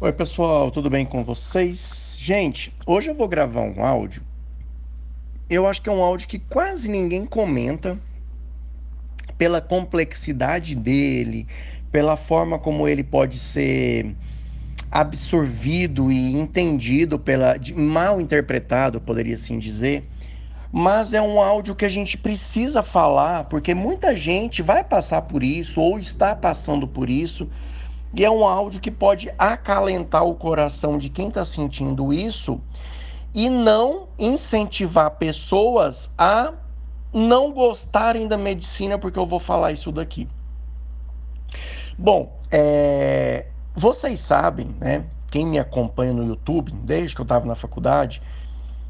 Oi, pessoal, tudo bem com vocês? Gente, hoje eu vou gravar um áudio. Eu acho que é um áudio que quase ninguém comenta pela complexidade dele, pela forma como ele pode ser absorvido e entendido pela mal interpretado, poderia assim dizer. Mas é um áudio que a gente precisa falar, porque muita gente vai passar por isso ou está passando por isso e é um áudio que pode acalentar o coração de quem está sentindo isso e não incentivar pessoas a não gostarem da medicina, porque eu vou falar isso daqui. Bom, é... vocês sabem, né? Quem me acompanha no YouTube, desde que eu estava na faculdade,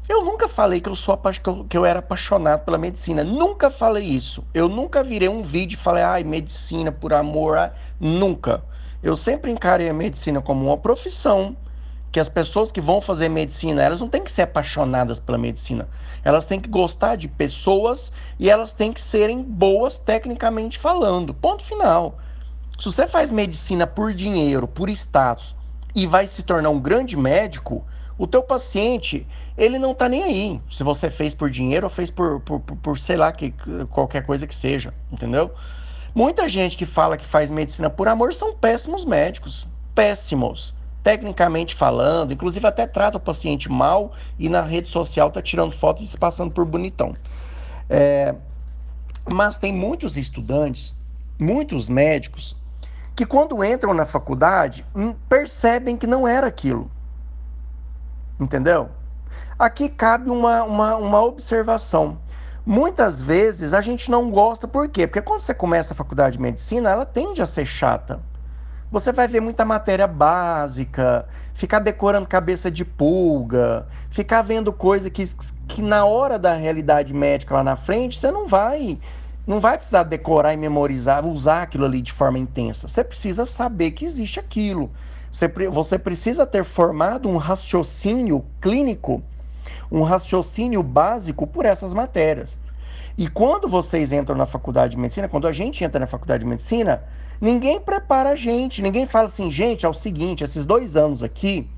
eu nunca falei que eu sou que eu era apaixonado pela medicina. Nunca falei isso. Eu nunca virei um vídeo e falei, ai, medicina por amor. Ah, nunca. Eu sempre encarei a medicina como uma profissão, que as pessoas que vão fazer medicina, elas não têm que ser apaixonadas pela medicina. Elas têm que gostar de pessoas e elas têm que serem boas tecnicamente falando. Ponto final. Se você faz medicina por dinheiro, por status e vai se tornar um grande médico, o teu paciente, ele não está nem aí. Se você fez por dinheiro ou fez por, por, por, por sei lá, que, qualquer coisa que seja, entendeu? Muita gente que fala que faz medicina por amor são péssimos médicos, péssimos, tecnicamente falando, inclusive até trata o paciente mal e na rede social tá tirando foto e se passando por bonitão. É, mas tem muitos estudantes, muitos médicos, que quando entram na faculdade hum, percebem que não era aquilo. Entendeu? Aqui cabe uma, uma, uma observação. Muitas vezes a gente não gosta, por quê? Porque quando você começa a faculdade de medicina, ela tende a ser chata. Você vai ver muita matéria básica, ficar decorando cabeça de pulga, ficar vendo coisa que, que na hora da realidade médica lá na frente, você não vai não vai precisar decorar e memorizar, usar aquilo ali de forma intensa. Você precisa saber que existe aquilo. Você, você precisa ter formado um raciocínio clínico um raciocínio básico por essas matérias. E quando vocês entram na faculdade de medicina, quando a gente entra na faculdade de medicina, ninguém prepara a gente, ninguém fala assim, gente, é o seguinte, esses dois anos aqui,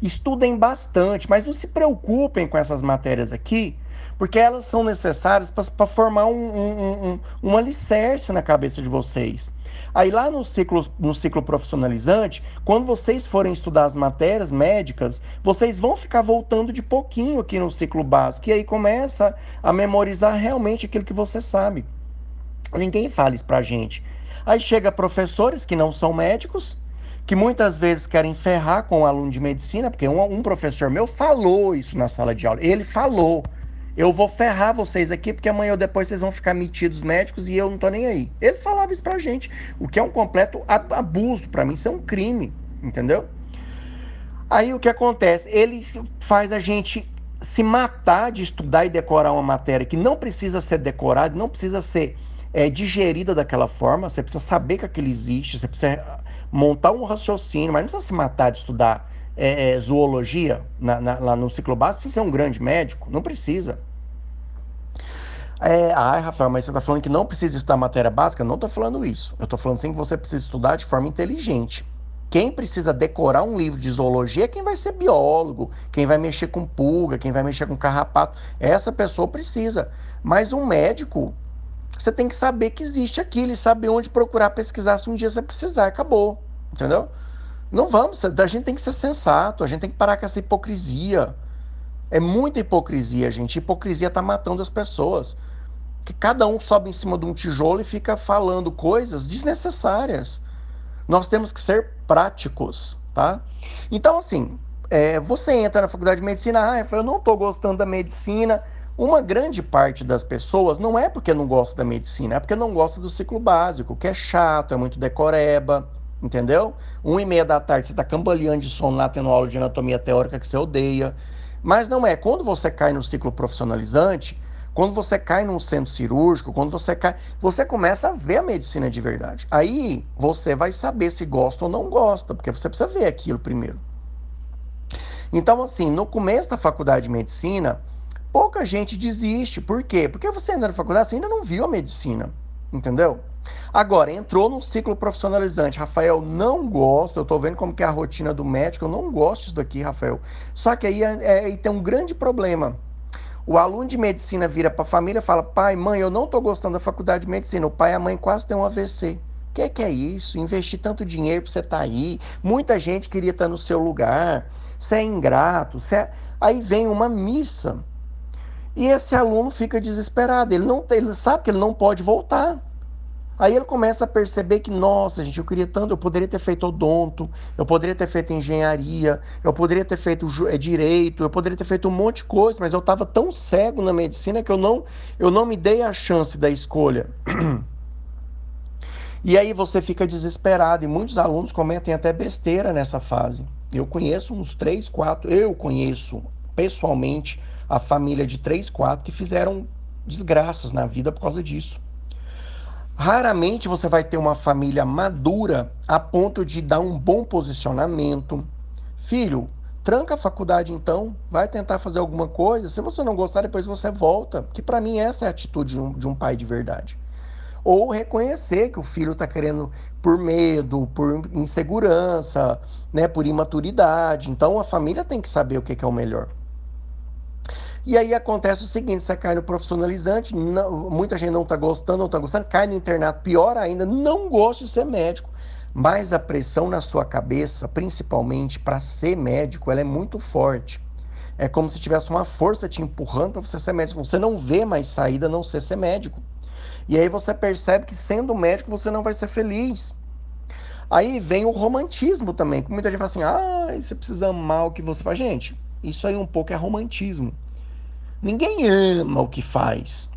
estudem bastante, mas não se preocupem com essas matérias aqui, porque elas são necessárias para formar um, um, um, um alicerce na cabeça de vocês. Aí lá no ciclo, no ciclo profissionalizante, quando vocês forem estudar as matérias médicas, vocês vão ficar voltando de pouquinho aqui no ciclo básico, e aí começa a memorizar realmente aquilo que você sabe. Ninguém fala isso pra gente. Aí chega professores que não são médicos, que muitas vezes querem ferrar com o aluno de medicina, porque um, um professor meu falou isso na sala de aula. Ele falou. Eu vou ferrar vocês aqui, porque amanhã ou depois vocês vão ficar metidos médicos e eu não tô nem aí. Ele falava isso pra gente, o que é um completo abuso, para mim isso é um crime, entendeu? Aí o que acontece? Ele faz a gente se matar de estudar e decorar uma matéria que não precisa ser decorada, não precisa ser é, digerida daquela forma, você precisa saber que aquilo existe, você precisa montar um raciocínio, mas não precisa se matar de estudar é, é, zoologia na, na, lá no ciclo básico, precisa ser um grande médico? Não precisa. É, ai, Rafael, mas você está falando que não precisa estudar matéria básica? Não estou falando isso. Eu estou falando sim que você precisa estudar de forma inteligente. Quem precisa decorar um livro de zoologia é quem vai ser biólogo, quem vai mexer com pulga, quem vai mexer com carrapato. Essa pessoa precisa. Mas um médico, você tem que saber que existe aquilo e saber onde procurar pesquisar se um dia você precisar. Acabou. Entendeu? Não vamos, a gente tem que ser sensato, a gente tem que parar com essa hipocrisia. É muita hipocrisia, gente. Hipocrisia está matando as pessoas. Que cada um sobe em cima de um tijolo e fica falando coisas desnecessárias. Nós temos que ser práticos, tá? Então, assim, é, você entra na faculdade de medicina, ah, eu não estou gostando da medicina. Uma grande parte das pessoas não é porque não gosta da medicina, é porque não gosta do ciclo básico, que é chato, é muito decoreba entendeu? Um e meia da tarde você está cambaleando de sono lá tendo aula de anatomia teórica que você odeia. Mas não é. Quando você cai no ciclo profissionalizante, quando você cai num centro cirúrgico, quando você cai, você começa a ver a medicina de verdade. Aí você vai saber se gosta ou não gosta, porque você precisa ver aquilo primeiro. Então, assim, no começo da faculdade de medicina, pouca gente desiste. Por quê? Porque você ainda na faculdade, você ainda não viu a medicina. Entendeu? Agora, entrou num ciclo profissionalizante. Rafael, não gosto, eu tô vendo como que é a rotina do médico, eu não gosto disso daqui, Rafael. Só que aí, é, é aí tem um grande problema. O aluno de medicina vira para a família e fala: pai, mãe, eu não estou gostando da faculdade de medicina. O pai e a mãe quase têm um AVC. O que, que, é isso? Investir tanto dinheiro para você estar tá aí. Muita gente queria estar tá no seu lugar. Você é ingrato. Você é... Aí vem uma missa. E esse aluno fica desesperado. Ele, não, ele sabe que ele não pode voltar. Aí ele começa a perceber que, nossa, gente, eu queria tanto, eu poderia ter feito odonto, eu poderia ter feito engenharia, eu poderia ter feito é, direito, eu poderia ter feito um monte de coisa, mas eu estava tão cego na medicina que eu não, eu não me dei a chance da escolha. E aí você fica desesperado, e muitos alunos cometem até besteira nessa fase. Eu conheço uns três, quatro, eu conheço pessoalmente a família de três, quatro que fizeram desgraças na vida por causa disso. Raramente você vai ter uma família madura a ponto de dar um bom posicionamento. Filho, tranca a faculdade então, vai tentar fazer alguma coisa. Se você não gostar, depois você volta. Que para mim essa é a atitude de um, de um pai de verdade. Ou reconhecer que o filho está querendo por medo, por insegurança, né, por imaturidade. Então a família tem que saber o que, que é o melhor. E aí acontece o seguinte: você cai no profissionalizante, não, muita gente não está gostando, não está gostando, cai no internato, pior ainda, não gosta de ser médico. Mas a pressão na sua cabeça, principalmente para ser médico, ela é muito forte. É como se tivesse uma força te empurrando para você ser médico. Você não vê mais saída a não ser ser médico. E aí você percebe que sendo médico você não vai ser feliz. Aí vem o romantismo também, muita gente fala assim: ah, você precisa amar o que você faz. Gente, isso aí um pouco é romantismo. Ninguém ama o que faz.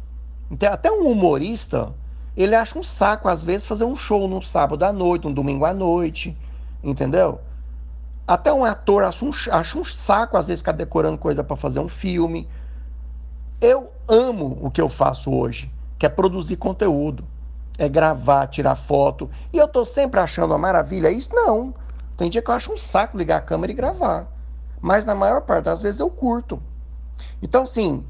Então, até um humorista, ele acha um saco, às vezes, fazer um show no sábado à noite, um domingo à noite. Entendeu? Até um ator acha um, acha um saco, às vezes, ficar decorando coisa para fazer um filme. Eu amo o que eu faço hoje, que é produzir conteúdo. É gravar, tirar foto. E eu tô sempre achando uma maravilha isso? Não. Tem dia que eu acho um saco ligar a câmera e gravar. Mas na maior parte das vezes eu curto. Então, sim,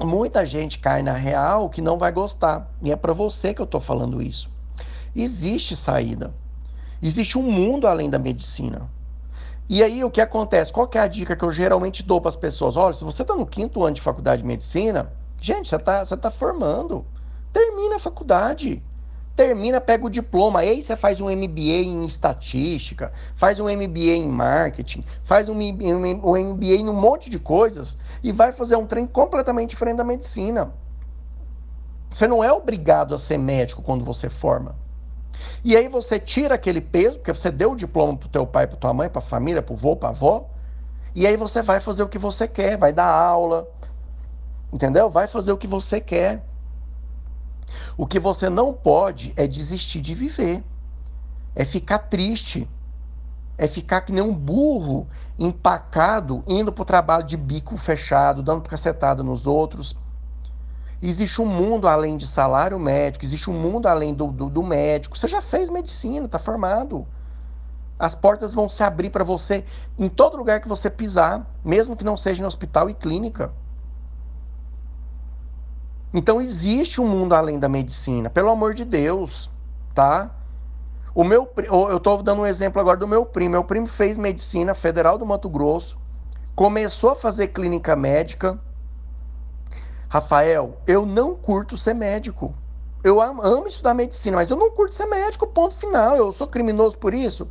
muita gente cai na real que não vai gostar. E é para você que eu estou falando isso. Existe saída. Existe um mundo além da medicina. E aí o que acontece? Qual que é a dica que eu geralmente dou para as pessoas? Olha, se você está no quinto ano de faculdade de medicina, gente, você está você tá formando. Termina a faculdade termina, pega o diploma, aí você faz um MBA em estatística, faz um MBA em marketing, faz um, um MBA em um monte de coisas e vai fazer um trem completamente diferente da medicina. Você não é obrigado a ser médico quando você forma. E aí você tira aquele peso, porque você deu o diploma para o teu pai, para tua mãe, para a família, para o vô, para a avó, e aí você vai fazer o que você quer, vai dar aula, entendeu? Vai fazer o que você quer. O que você não pode é desistir de viver, é ficar triste, é ficar que nem um burro empacado, indo para o trabalho de bico fechado, dando cacetada nos outros. Existe um mundo além de salário médico, existe um mundo além do, do, do médico. Você já fez medicina, está formado. As portas vão se abrir para você em todo lugar que você pisar, mesmo que não seja em hospital e clínica. Então existe um mundo além da medicina, pelo amor de Deus, tá? O meu, eu estou dando um exemplo agora do meu primo. Meu primo fez medicina federal do Mato Grosso, começou a fazer clínica médica. Rafael, eu não curto ser médico. Eu amo estudar medicina, mas eu não curto ser médico, ponto final. Eu sou criminoso por isso.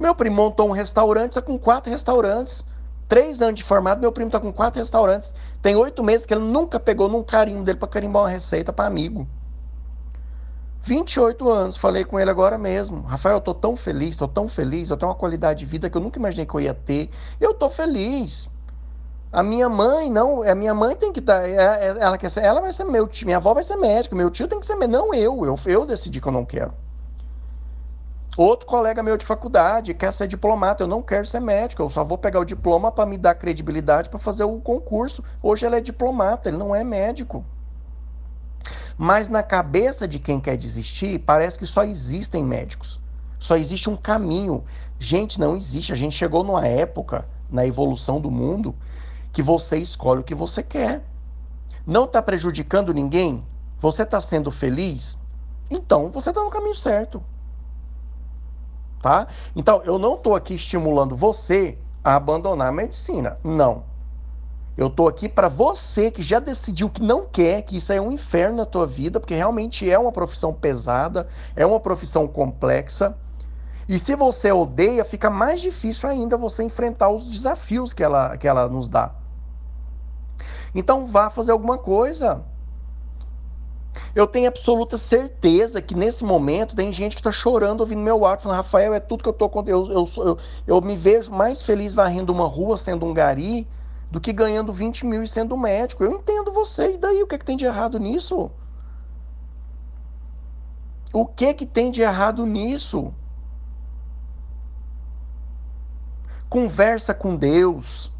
Meu primo montou um restaurante, está com quatro restaurantes. Três anos de formado, meu primo está com quatro restaurantes. Tem oito meses que ele nunca pegou num carinho dele para carimbar uma receita para amigo. 28 anos, falei com ele agora mesmo. Rafael, eu tô tão feliz, tô tão feliz, eu tenho uma qualidade de vida que eu nunca imaginei que eu ia ter. Eu tô feliz. A minha mãe, não, a minha mãe tem que estar, tá, é, é, ela quer ser, ela vai ser meu tio, minha avó vai ser médica, meu tio tem que ser, não eu, eu, eu decidi que eu não quero. Outro colega meu de faculdade quer ser diplomata. Eu não quero ser médico, eu só vou pegar o diploma para me dar credibilidade para fazer o concurso. Hoje ele é diplomata, ele não é médico. Mas na cabeça de quem quer desistir, parece que só existem médicos. Só existe um caminho. Gente, não existe. A gente chegou numa época, na evolução do mundo, que você escolhe o que você quer. Não está prejudicando ninguém? Você está sendo feliz? então você está no caminho certo. Tá? Então, eu não estou aqui estimulando você a abandonar a medicina. Não. Eu estou aqui para você que já decidiu que não quer, que isso é um inferno na tua vida, porque realmente é uma profissão pesada, é uma profissão complexa. E se você odeia, fica mais difícil ainda você enfrentar os desafios que ela, que ela nos dá. Então vá fazer alguma coisa. Eu tenho absoluta certeza que nesse momento tem gente que está chorando ouvindo meu áudio, falando, Rafael, é tudo que eu estou eu, eu, eu, eu me vejo mais feliz varrendo uma rua sendo um gari do que ganhando 20 mil e sendo médico. Eu entendo você, e daí o que, é que tem de errado nisso? O que é que tem de errado nisso? Conversa com Deus.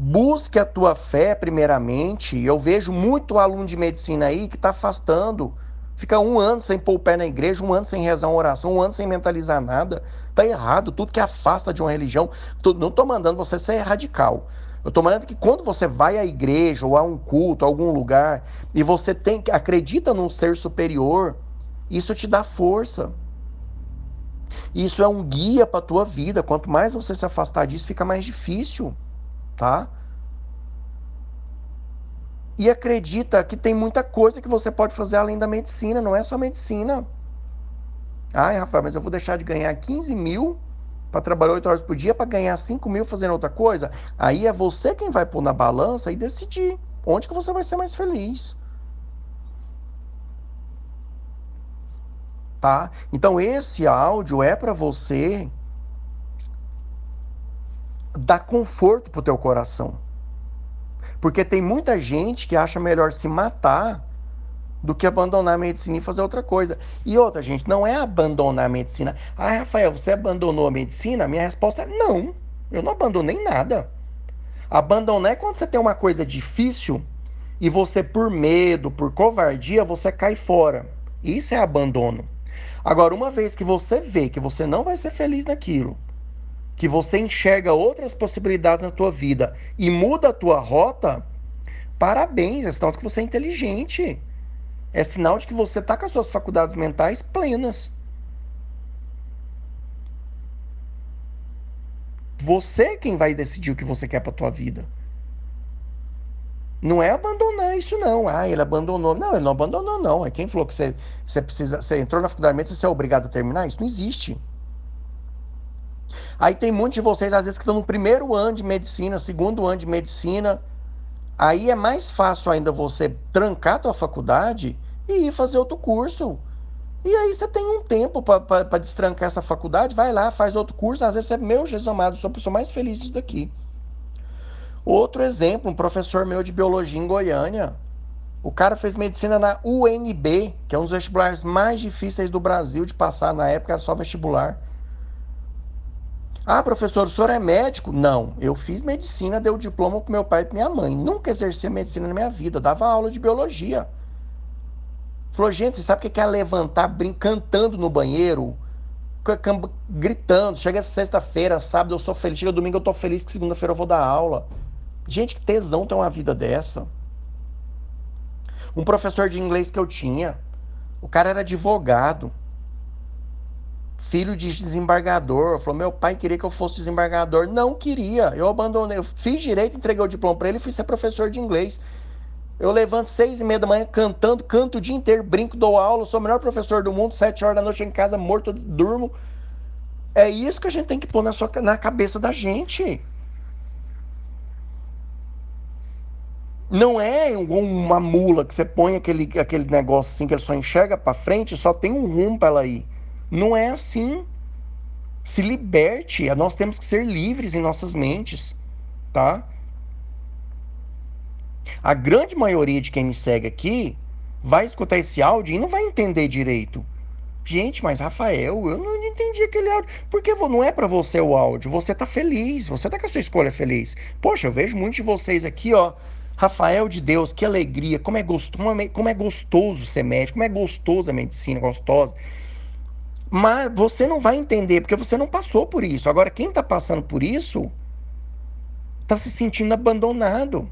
Busque a tua fé primeiramente. Eu vejo muito aluno de medicina aí que está afastando. Fica um ano sem pôr o pé na igreja, um ano sem rezar uma oração, um ano sem mentalizar nada. Tá errado. Tudo que afasta de uma religião. Não estou mandando você ser radical. Eu estou falando que quando você vai à igreja ou a um culto, a algum lugar, e você tem acredita num ser superior, isso te dá força. Isso é um guia para a tua vida. Quanto mais você se afastar disso, fica mais difícil, tá? E acredita que tem muita coisa que você pode fazer além da medicina, não é só medicina. Ai, Rafael, mas eu vou deixar de ganhar 15 mil para trabalhar 8 horas por dia para ganhar 5 mil fazendo outra coisa? Aí é você quem vai pôr na balança e decidir onde que você vai ser mais feliz. Tá? Então esse áudio é para você dar conforto pro teu coração. Porque tem muita gente que acha melhor se matar do que abandonar a medicina e fazer outra coisa. E outra, gente, não é abandonar a medicina. Ah, Rafael, você abandonou a medicina? Minha resposta é não. Eu não abandonei nada. Abandonar é quando você tem uma coisa difícil e você, por medo, por covardia, você cai fora. Isso é abandono. Agora, uma vez que você vê que você não vai ser feliz naquilo, que você enxerga outras possibilidades na tua vida e muda a tua rota, parabéns, é sinal de que você é inteligente. É sinal de que você está com as suas faculdades mentais plenas. Você é quem vai decidir o que você quer para tua vida. Não é abandonar isso, não. Ah, ele abandonou. Não, ele não abandonou, não. É quem falou que você, você precisa. Você entrou na faculdade de medicina, você é obrigado a terminar? Isso não existe. Aí tem muitos de vocês, às vezes, que estão no primeiro ano de medicina, segundo ano de medicina. Aí é mais fácil ainda você trancar a tua faculdade e ir fazer outro curso. E aí você tem um tempo para destrancar essa faculdade, vai lá, faz outro curso. Às vezes você é meu Jesus amado, sou a pessoa mais feliz disso daqui. Outro exemplo, um professor meu de biologia em Goiânia. O cara fez medicina na UNB, que é um dos vestibulares mais difíceis do Brasil de passar. Na época era só vestibular. Ah, professor, o senhor é médico? Não, eu fiz medicina, dei o diploma com meu pai e minha mãe. Nunca exerci medicina na minha vida, dava aula de biologia. Falou, gente, você sabe o que é levantar brincando no banheiro? Gritando. Chega sexta-feira, sábado eu sou feliz. Chega domingo eu tô feliz que segunda-feira eu vou dar aula. Gente, que tesão ter uma vida dessa. Um professor de inglês que eu tinha, o cara era advogado, filho de desembargador. Falou: meu pai queria que eu fosse desembargador. Não queria. Eu abandonei. Eu fiz direito, entreguei o diploma para ele e fui ser professor de inglês. Eu levanto seis e meia da manhã cantando, canto o dia inteiro, brinco, dou aula, sou o melhor professor do mundo, sete horas da noite em casa morto, durmo. É isso que a gente tem que pôr na, sua, na cabeça da gente. Não é uma mula que você põe aquele, aquele negócio assim que ele só enxerga para frente só tem um rumo para ela ir. Não é assim. Se liberte. Nós temos que ser livres em nossas mentes, tá? A grande maioria de quem me segue aqui vai escutar esse áudio e não vai entender direito. Gente, mas Rafael, eu não entendi aquele áudio. Porque não é para você o áudio. Você tá feliz, você tá com a sua escolha feliz. Poxa, eu vejo muitos de vocês aqui, ó. Rafael de Deus, que alegria, como é, gostoso, como é gostoso ser médico, como é gostoso a medicina, gostosa. Mas você não vai entender, porque você não passou por isso. Agora, quem está passando por isso, está se sentindo abandonado.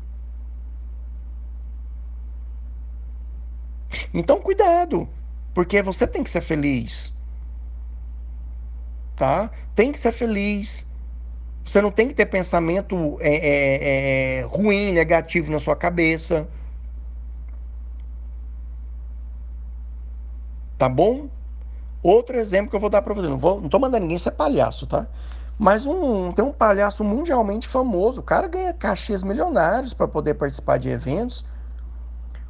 Então, cuidado. Porque você tem que ser feliz. Tá? Tem que ser feliz. Você não tem que ter pensamento é, é, é, ruim, negativo na sua cabeça. Tá bom? Outro exemplo que eu vou dar para você. Não, vou, não mandando ninguém ser palhaço, tá? Mas um, tem um palhaço mundialmente famoso. O cara ganha cachês milionários para poder participar de eventos.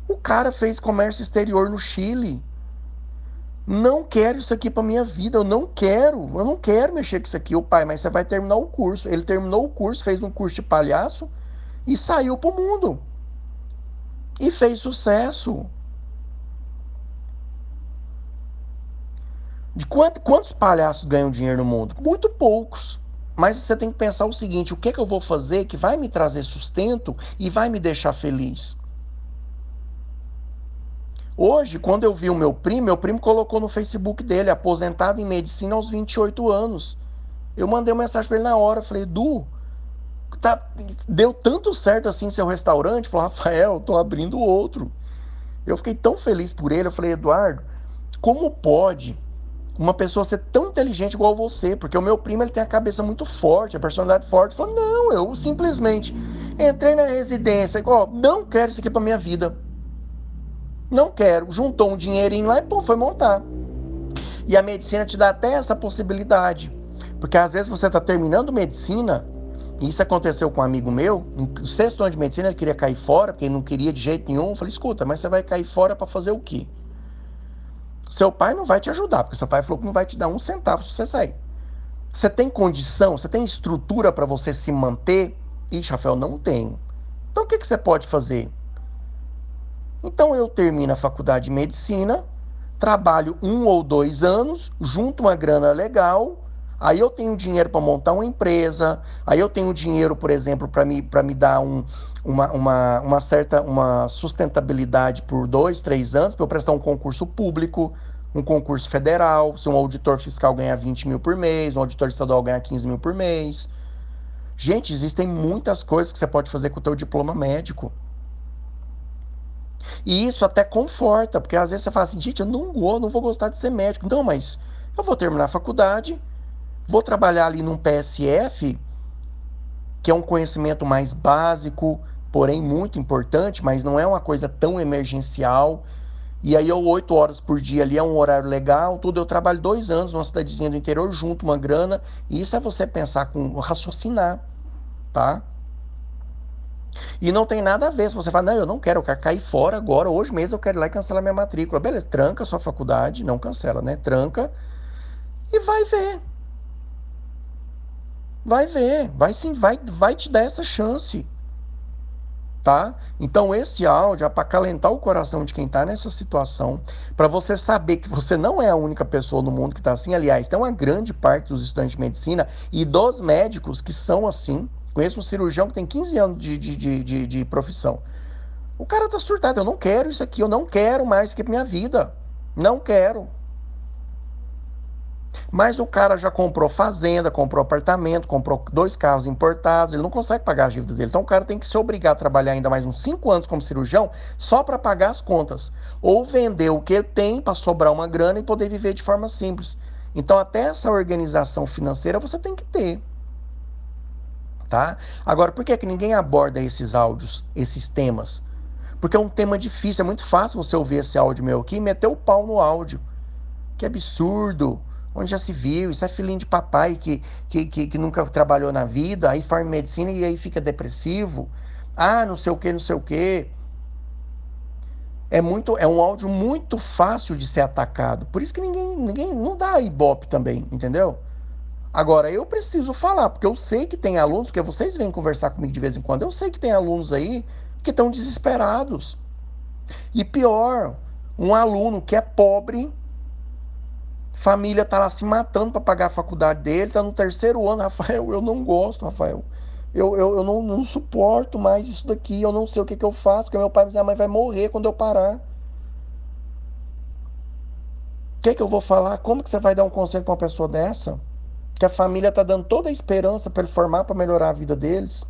O cara fez comércio exterior no Chile. Não quero isso aqui para minha vida. Eu não quero. Eu não quero mexer com isso aqui. O pai, mas você vai terminar o curso. Ele terminou o curso, fez um curso de palhaço e saiu pro mundo. E fez sucesso. De quanto, quantos palhaços ganham dinheiro no mundo? Muito poucos. Mas você tem que pensar o seguinte: o que, é que eu vou fazer que vai me trazer sustento e vai me deixar feliz? Hoje, quando eu vi o meu primo, meu primo colocou no Facebook dele, aposentado em medicina aos 28 anos. Eu mandei uma mensagem para ele na hora, falei, Du, tá, deu tanto certo assim seu restaurante? Falou, Rafael, tô abrindo outro. Eu fiquei tão feliz por ele, eu falei, Eduardo, como pode uma pessoa ser tão inteligente igual você, porque o meu primo ele tem a cabeça muito forte, a personalidade forte. Falou: não, eu simplesmente entrei na residência, ó, não quero isso aqui para minha vida. Não quero. Juntou um dinheirinho lá e pô, foi montar. E a medicina te dá até essa possibilidade. Porque às vezes você está terminando medicina, e isso aconteceu com um amigo meu, no sexto ano de medicina ele queria cair fora, porque ele não queria de jeito nenhum. Eu falei, escuta, mas você vai cair fora para fazer o quê? Seu pai não vai te ajudar, porque seu pai falou que não vai te dar um centavo se você sair. Você tem condição, você tem estrutura para você se manter? Ixi, Rafael, não tenho. Então o que, que você pode fazer? Então eu termino a faculdade de medicina, trabalho um ou dois anos, junto uma grana legal, Aí eu tenho dinheiro para montar uma empresa, aí eu tenho dinheiro, por exemplo, para me, me dar um, uma, uma, uma certa uma sustentabilidade por dois, três anos, para eu prestar um concurso público, um concurso federal, se um auditor fiscal ganhar 20 mil por mês, um auditor estadual ganhar 15 mil por mês. Gente, existem muitas coisas que você pode fazer com o teu diploma médico. E isso até conforta, porque às vezes você fala assim, gente, eu não vou, não vou gostar de ser médico. Não, mas eu vou terminar a faculdade, Vou trabalhar ali num PSF, que é um conhecimento mais básico, porém muito importante, mas não é uma coisa tão emergencial. E aí eu oito horas por dia ali é um horário legal, tudo. Eu trabalho dois anos numa cidadezinha do interior, junto uma grana. E isso é você pensar com raciocinar, tá? E não tem nada a ver. Se você fala, não, eu não quero, eu quero cair fora agora, hoje mesmo eu quero ir lá e cancelar minha matrícula. Beleza, tranca sua faculdade, não cancela, né? Tranca e vai ver. Vai ver, vai sim, vai, vai te dar essa chance. Tá? Então esse áudio é para calentar o coração de quem está nessa situação, para você saber que você não é a única pessoa no mundo que está assim. Aliás, tem uma grande parte dos estudantes de medicina e dos médicos que são assim. Conheço um cirurgião que tem 15 anos de, de, de, de, de profissão. O cara tá surtado, eu não quero isso aqui, eu não quero mais isso aqui pra minha vida. Não quero. Mas o cara já comprou fazenda, comprou apartamento, comprou dois carros importados, ele não consegue pagar as dívidas dele. Então o cara tem que se obrigar a trabalhar ainda mais uns cinco anos como cirurgião só para pagar as contas. Ou vender o que ele tem para sobrar uma grana e poder viver de forma simples. Então até essa organização financeira você tem que ter. Tá? Agora, por que, que ninguém aborda esses áudios, esses temas? Porque é um tema difícil, é muito fácil você ouvir esse áudio meu aqui e meter o pau no áudio. Que absurdo! Onde já se viu? Isso é filhinho de papai que, que, que, que nunca trabalhou na vida, aí forma medicina e aí fica depressivo. Ah, não sei o que, não sei o que. É, muito, é um áudio muito fácil de ser atacado. Por isso que ninguém, ninguém não dá ibope também, entendeu? Agora, eu preciso falar, porque eu sei que tem alunos, porque vocês vêm conversar comigo de vez em quando, eu sei que tem alunos aí que estão desesperados. E pior, um aluno que é pobre Família tá lá se matando para pagar a faculdade dele, tá no terceiro ano, Rafael, eu não gosto, Rafael. Eu, eu, eu não, não suporto mais isso daqui, eu não sei o que, que eu faço, porque meu pai e minha mãe vai morrer quando eu parar. O que, que eu vou falar? Como que você vai dar um conselho para uma pessoa dessa? Que a família tá dando toda a esperança para ele formar, para melhorar a vida deles.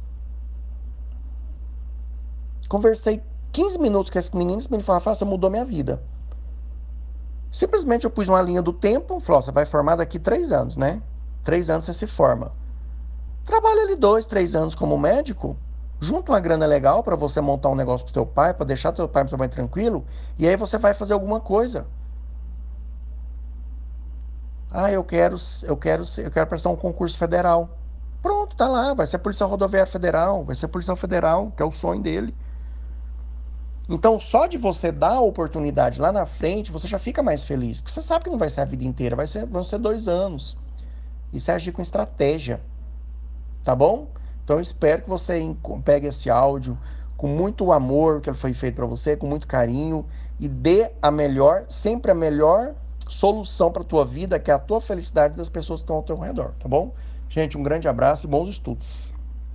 Conversei 15 minutos com esse menino, esse menino falou, Rafael, você mudou minha vida. Simplesmente eu pus uma linha do tempo, falou, você vai formar daqui três anos, né? Três anos você se forma. Trabalha ali dois, três anos como médico, junta uma grana legal para você montar um negócio pro teu pai, para deixar teu pai e tranquilo, e aí você vai fazer alguma coisa. Ah, eu quero, eu quero, eu quero prestar um concurso federal. Pronto, tá lá, vai ser Polícia Rodoviária Federal, vai ser Policial Federal, que é o sonho dele. Então, só de você dar a oportunidade lá na frente, você já fica mais feliz. Porque você sabe que não vai ser a vida inteira, vai ser, vão ser dois anos. Isso é agir com estratégia. Tá bom? Então, eu espero que você pegue esse áudio com muito amor que ele foi feito para você, com muito carinho, e dê a melhor, sempre a melhor solução para a tua vida, que é a tua felicidade das pessoas que estão ao teu redor, tá bom? Gente, um grande abraço e bons estudos.